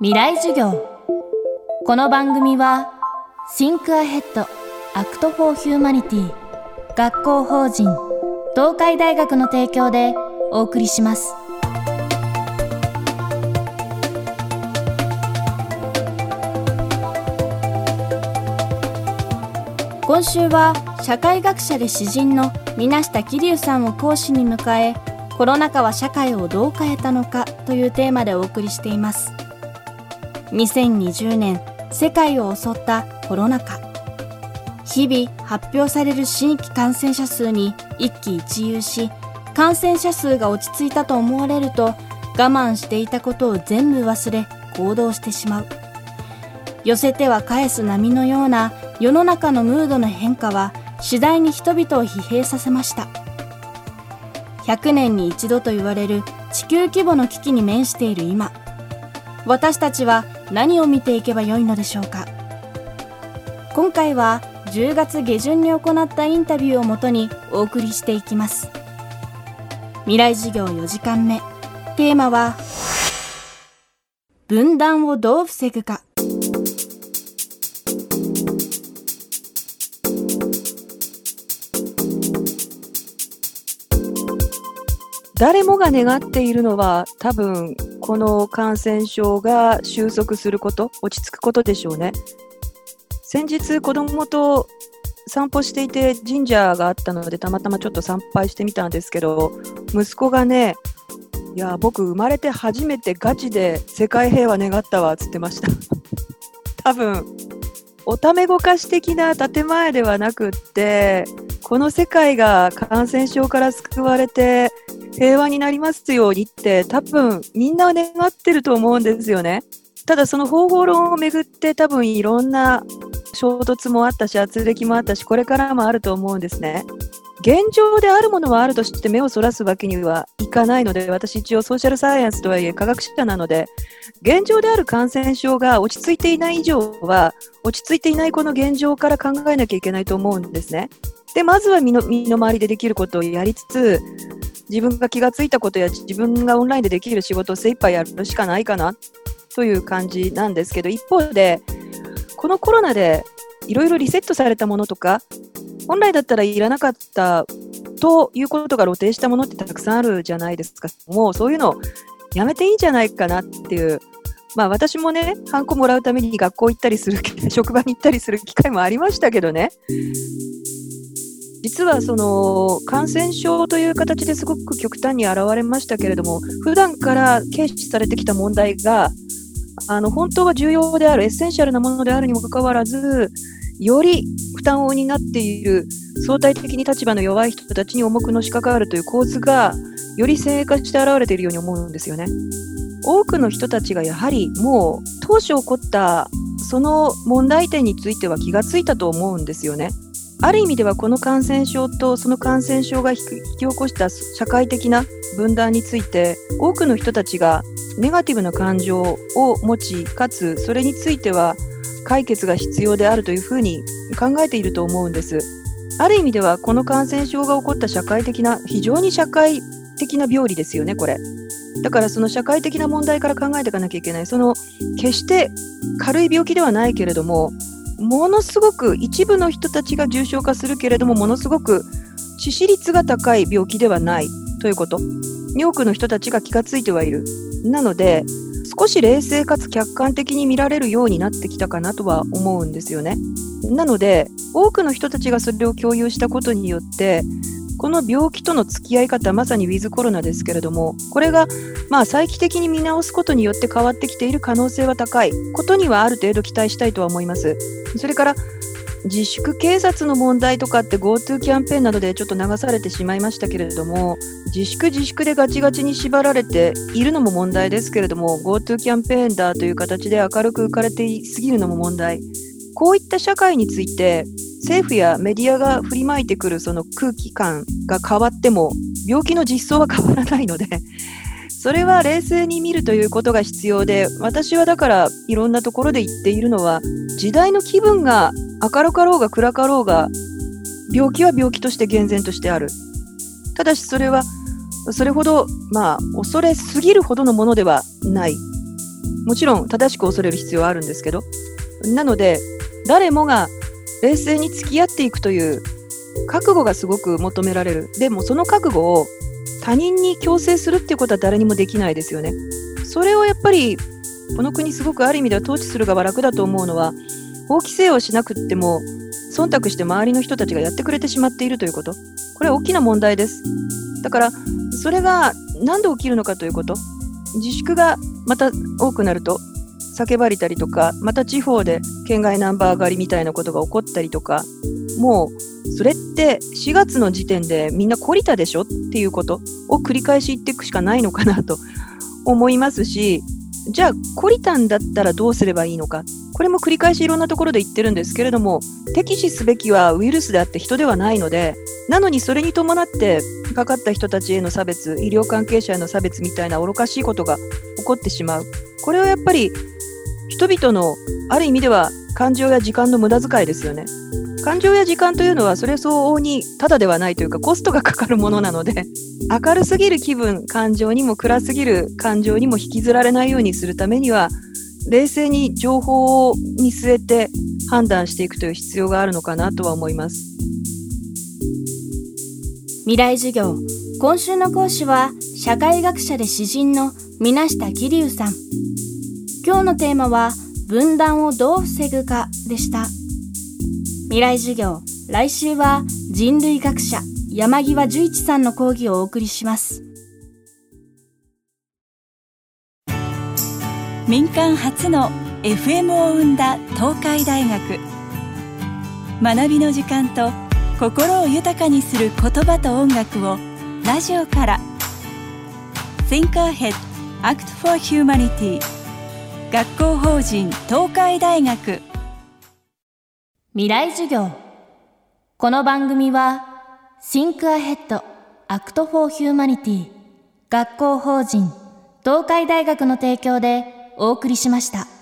未来授業。この番組は Think Ahead Act for Humanity 学校法人東海大学の提供でお送りします。今週は社会学者で詩人の水下桐生さんを講師に迎えコロナ禍は社会をどう変えたのかというテーマでお送りしています。2020年世界を襲ったコロナ禍。日々発表される新規感染者数に一喜一憂し感染者数が落ち着いたと思われると我慢していたことを全部忘れ行動してしまう。寄せては返す波のような世の中のムードの変化は次第に人々を疲弊させました。100年に一度と言われる地球規模の危機に面している今。私たちは何を見ていけばよいのでしょうか。今回は10月下旬に行ったインタビューをもとにお送りしていきます。未来授業4時間目。テーマは分断をどう防ぐか。誰もが願っているのは多分この感染症が収束すること、落ち着くことでしょうね。先日子供と散歩していて神社があったのでたまたまちょっと参拝してみたんですけど息子がねいや僕生まれて初めてガチで世界平和願ったわっつってました 多分おためごかし的な建前ではなくってこの世界が感染症から救われて平和になりますようにって多分みんな願ってると思うんですよね。ただその方法論をめぐって多分いろんな衝突もあったし圧力もあったしこれからもあると思うんですね。現状であるものはあるとして目をそらすわけにはいかないので私一応ソーシャルサイエンスとはいえ科学者なので現状である感染症が落ち着いていない以上は落ち着いていないこの現状から考えなきゃいけないと思うんですね。でまずは身の身の回りでできることをやりつつ自分が気がついたことや自分がオンラインでできる仕事を精一杯やるしかないかなという感じなんですけど一方でこのコロナでいろいろリセットされたものとか本来だったらいらなかったということが露呈したものってたくさんあるじゃないですか。もうそういうのやめていいんじゃないかなっていう。まあ私もねハンコもらうために学校行ったりする 職場に行ったりする機会もありましたけどね。実はその感染症という形ですごく極端に現れましたけれども普段から軽視されてきた問題があの本当は重要であるエッセンシャルなものであるにもかかわらずより負担を担っている相対的に立場の弱い人たちに重くのしかかるという構図がより先鋭化して現れているように思うんですよね。多くの人たちがやはりもう当初起こったその問題点については気がついたと思うんですよね。ある意味ではこの感染症とその感染症が引き起こした社会的な分断について多くの人たちがネガティブな感情を持ちかつそれについては解決が必要であるというふうに考えていると思うんです。ある意味ではこの感染症が起こった社会的な非常に社会的な病理ですよねこれ。だからその社会的な問題から考えていかなきゃいけないその決して軽い病気ではないけれどもものすごく一部の人たちが重症化するけれどもものすごく致死率が高い病気ではないということに多くの人たちが気がついてはいる。なので少し冷静かつ客観的に見られるようになってきたかなとは思うんですよね。なので多くの人たちがそれを共有したことによってこの病気との付き合い方まさにウィズコロナですけれどもこれがまあ再帰的に見直すことによって変わってきている可能性は高い。ことにはある程度期待したいとは思います。それから自粛警察の問題とかって GoTo キャンペーンなどでちょっと流されてしまいましたけれども自粛自粛でガチガチに縛られているのも問題ですけれども GoTo キャンペーンだという形で明るく浮かれていすぎるのも問題。こういった社会について政府やメディアが振りまいてくるその空気感が変わっても病気の実相は変わらないので それは冷静に見るということが必要で私はだからいろんなところで言っているのは時代の気分が明るかろうが暗かろうが病気は病気として厳然としてある。ただしそれはそれほどまあ恐れすぎるほどのものではない。もちろん正しく恐れる必要はあるんですけど。なので誰もが冷静に付き合っていくという覚悟がすごく求められる。でもその覚悟を他人に強制するっていうことは誰にもできないですよね。それをやっぱりこの国すごくある意味では統治する側楽だと思うのは法規制をしなくっても忖度して周りの人たちがやってくれてしまっているということ。これは大きな問題です。だからそれが何で起きるのかということ。自粛がまた多くなると叫ばれたりとかまた地方で県外ナンバー狩りみたいなことが起こったりとかもうそれって4月の時点でみんな懲りたでしょっていうことを繰り返し言っていくしかないのかなと思いますしじゃあ懲りたんだったらどうすればいいのか。これも繰り返しいろんなところで言ってるんですけれども敵視すべきはウイルスであって人ではないのでなのにそれに伴ってかかった人たちへの差別医療関係者への差別みたいな愚かしいことが起こってしまう。これはやっぱり人々のある意味では感情や時間の無駄遣いですよね。感情や時間というのはそれ相応にただではないというかコストがかかるものなので 明るすぎる気分感情にも暗すぎる感情にも引きずられないようにするためには冷静に情報を見据えて判断していくという必要があるのかなとは思います。未来授業。今週の講師は社会学者で詩人の水下桐生さん。今日のテーマは分断をどう防ぐかでした。未来授業来週は人類学者山際十一さんの講義をお送りします。民間初の FM を生んだ東海大学。学びの時間と心を豊かにする言葉と音楽をラジオから。Thinkerhead Act for Humanity. 学校法人東海大学未来授業この番組は Think Ahead Act for Humanity 学校法人東海大学の提供でお送りしました。